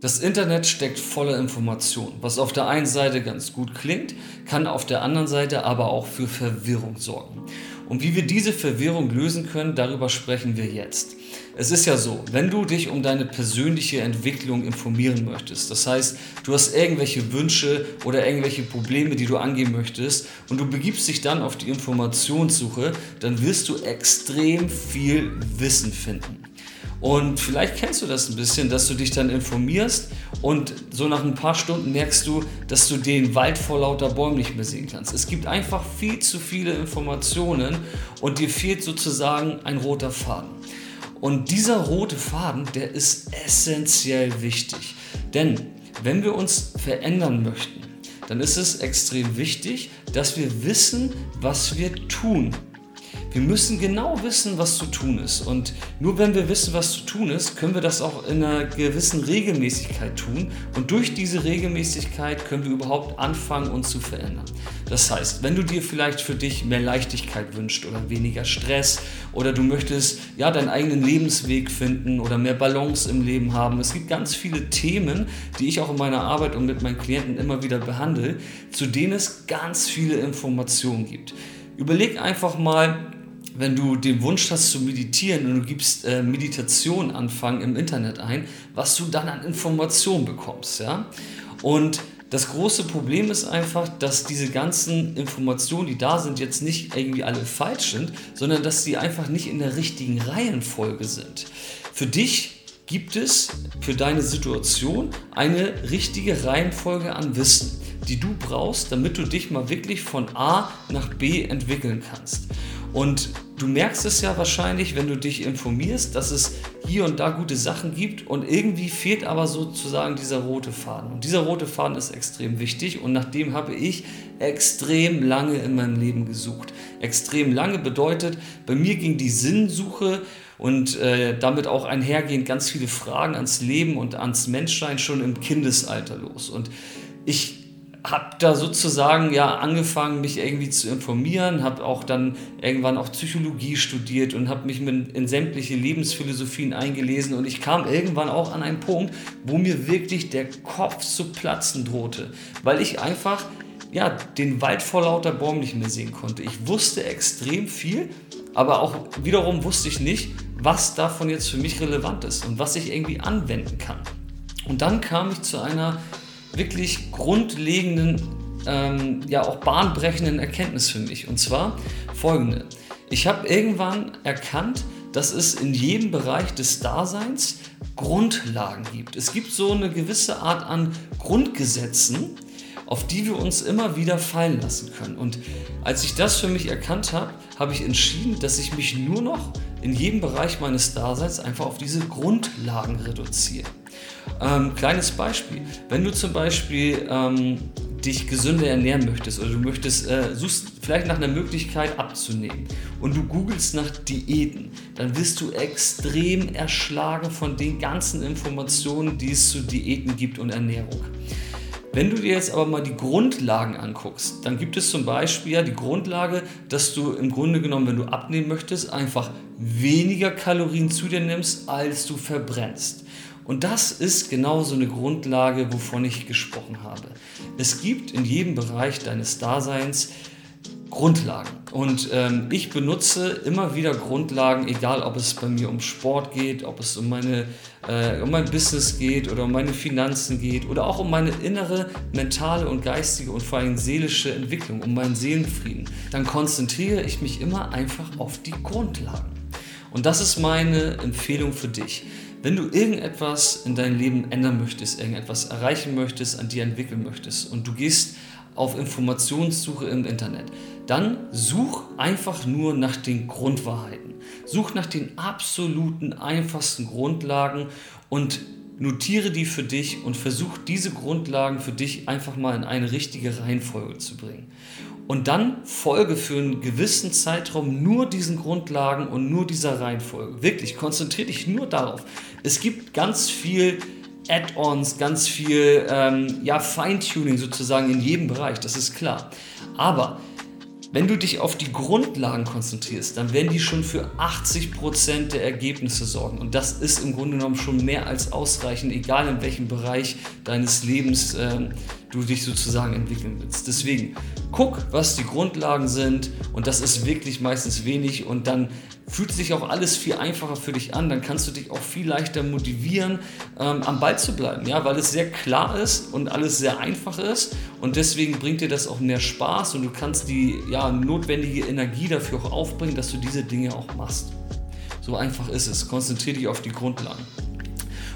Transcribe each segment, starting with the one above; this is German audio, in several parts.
Das Internet steckt voller Informationen, was auf der einen Seite ganz gut klingt, kann auf der anderen Seite aber auch für Verwirrung sorgen. Und wie wir diese Verwirrung lösen können, darüber sprechen wir jetzt. Es ist ja so, wenn du dich um deine persönliche Entwicklung informieren möchtest, das heißt, du hast irgendwelche Wünsche oder irgendwelche Probleme, die du angehen möchtest und du begibst dich dann auf die Informationssuche, dann wirst du extrem viel Wissen finden. Und vielleicht kennst du das ein bisschen, dass du dich dann informierst und so nach ein paar Stunden merkst du, dass du den Wald vor lauter Bäumen nicht mehr sehen kannst. Es gibt einfach viel zu viele Informationen und dir fehlt sozusagen ein roter Faden. Und dieser rote Faden, der ist essentiell wichtig. Denn wenn wir uns verändern möchten, dann ist es extrem wichtig, dass wir wissen, was wir tun wir müssen genau wissen, was zu tun ist. Und nur wenn wir wissen, was zu tun ist, können wir das auch in einer gewissen Regelmäßigkeit tun. Und durch diese Regelmäßigkeit können wir überhaupt anfangen, uns zu verändern. Das heißt, wenn du dir vielleicht für dich mehr Leichtigkeit wünschst oder weniger Stress oder du möchtest ja deinen eigenen Lebensweg finden oder mehr Balance im Leben haben. Es gibt ganz viele Themen, die ich auch in meiner Arbeit und mit meinen Klienten immer wieder behandle, zu denen es ganz viele Informationen gibt. Überleg einfach mal, wenn du den Wunsch hast zu meditieren und du gibst äh, Meditation anfangen im Internet ein, was du dann an Informationen bekommst, ja? Und das große Problem ist einfach, dass diese ganzen Informationen, die da sind, jetzt nicht irgendwie alle falsch sind, sondern dass sie einfach nicht in der richtigen Reihenfolge sind. Für dich gibt es für deine Situation eine richtige Reihenfolge an Wissen, die du brauchst, damit du dich mal wirklich von A nach B entwickeln kannst. Und du merkst es ja wahrscheinlich, wenn du dich informierst, dass es hier und da gute Sachen gibt und irgendwie fehlt aber sozusagen dieser rote Faden. Und dieser rote Faden ist extrem wichtig und nach dem habe ich extrem lange in meinem Leben gesucht. Extrem lange bedeutet, bei mir ging die Sinnsuche und äh, damit auch einhergehend ganz viele Fragen ans Leben und ans Menschsein schon im Kindesalter los. Und ich habe da sozusagen ja angefangen, mich irgendwie zu informieren, habe auch dann irgendwann auch Psychologie studiert und habe mich mit, in sämtliche Lebensphilosophien eingelesen und ich kam irgendwann auch an einen Punkt, wo mir wirklich der Kopf zu platzen drohte, weil ich einfach ja, den Wald vor lauter Bäumen nicht mehr sehen konnte. Ich wusste extrem viel, aber auch wiederum wusste ich nicht, was davon jetzt für mich relevant ist und was ich irgendwie anwenden kann. Und dann kam ich zu einer wirklich grundlegenden, ähm, ja auch bahnbrechenden Erkenntnis für mich. Und zwar folgende. Ich habe irgendwann erkannt, dass es in jedem Bereich des Daseins Grundlagen gibt. Es gibt so eine gewisse Art an Grundgesetzen, auf die wir uns immer wieder fallen lassen können. Und als ich das für mich erkannt habe, habe ich entschieden, dass ich mich nur noch in jedem Bereich meines Daseins einfach auf diese Grundlagen reduziere. Ähm, kleines Beispiel. Wenn du zum Beispiel ähm, dich gesünder ernähren möchtest oder du möchtest, äh, suchst vielleicht nach einer Möglichkeit abzunehmen und du googelst nach Diäten, dann wirst du extrem erschlagen von den ganzen Informationen, die es zu Diäten gibt und Ernährung. Wenn du dir jetzt aber mal die Grundlagen anguckst, dann gibt es zum Beispiel ja die Grundlage, dass du im Grunde genommen, wenn du abnehmen möchtest, einfach weniger Kalorien zu dir nimmst, als du verbrennst. Und das ist genau so eine Grundlage, wovon ich gesprochen habe. Es gibt in jedem Bereich deines Daseins Grundlagen. Und ähm, ich benutze immer wieder Grundlagen, egal ob es bei mir um Sport geht, ob es um, meine, äh, um mein Business geht oder um meine Finanzen geht oder auch um meine innere, mentale und geistige und vor allem seelische Entwicklung, um meinen Seelenfrieden. Dann konzentriere ich mich immer einfach auf die Grundlagen. Und das ist meine Empfehlung für dich. Wenn du irgendetwas in deinem Leben ändern möchtest, irgendetwas erreichen möchtest, an dir entwickeln möchtest und du gehst auf Informationssuche im Internet, dann such einfach nur nach den Grundwahrheiten. Such nach den absoluten einfachsten Grundlagen und notiere die für dich und versuch diese Grundlagen für dich einfach mal in eine richtige Reihenfolge zu bringen. Und dann folge für einen gewissen Zeitraum nur diesen Grundlagen und nur dieser Reihenfolge. Wirklich, konzentriere dich nur darauf. Es gibt ganz viel Add-ons, ganz viel ähm, ja, Feintuning sozusagen in jedem Bereich, das ist klar. Aber Wenn du dich auf die Grundlagen konzentrierst, dann werden die schon für 80% der Ergebnisse sorgen. Und das ist im Grunde genommen schon mehr als ausreichend, egal in welchem Bereich deines Lebens äh, du dich sozusagen entwickeln willst. Deswegen guck, was die Grundlagen sind und das ist wirklich meistens wenig und dann fühlt sich auch alles viel einfacher für dich an. Dann kannst du dich auch viel leichter motivieren, ähm, am Ball zu bleiben, ja, weil es sehr klar ist und alles sehr einfach ist und deswegen bringt dir das auch mehr Spaß und du kannst die ja, notwendige Energie dafür auch aufbringen, dass du diese Dinge auch machst. So einfach ist es. Konzentriere dich auf die Grundlagen.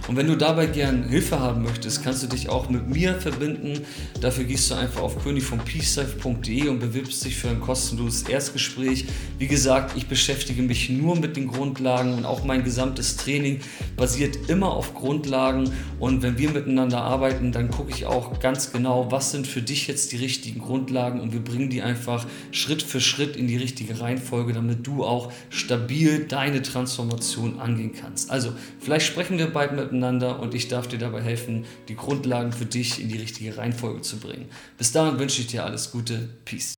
Und wenn du dabei gern Hilfe haben möchtest, kannst du dich auch mit mir verbinden. Dafür gehst du einfach auf königvonpeacelife.de und bewirbst dich für ein kostenloses Erstgespräch. Wie gesagt, ich beschäftige mich nur mit den Grundlagen und auch mein gesamtes Training basiert immer auf Grundlagen. Und wenn wir miteinander arbeiten, dann gucke ich auch ganz genau, was sind für dich jetzt die richtigen Grundlagen und wir bringen die einfach Schritt für Schritt in die richtige Reihenfolge, damit du auch stabil deine Transformation angehen kannst. Also, vielleicht sprechen wir bald miteinander miteinander und ich darf dir dabei helfen, die Grundlagen für dich in die richtige Reihenfolge zu bringen. Bis dahin wünsche ich dir alles Gute. Peace.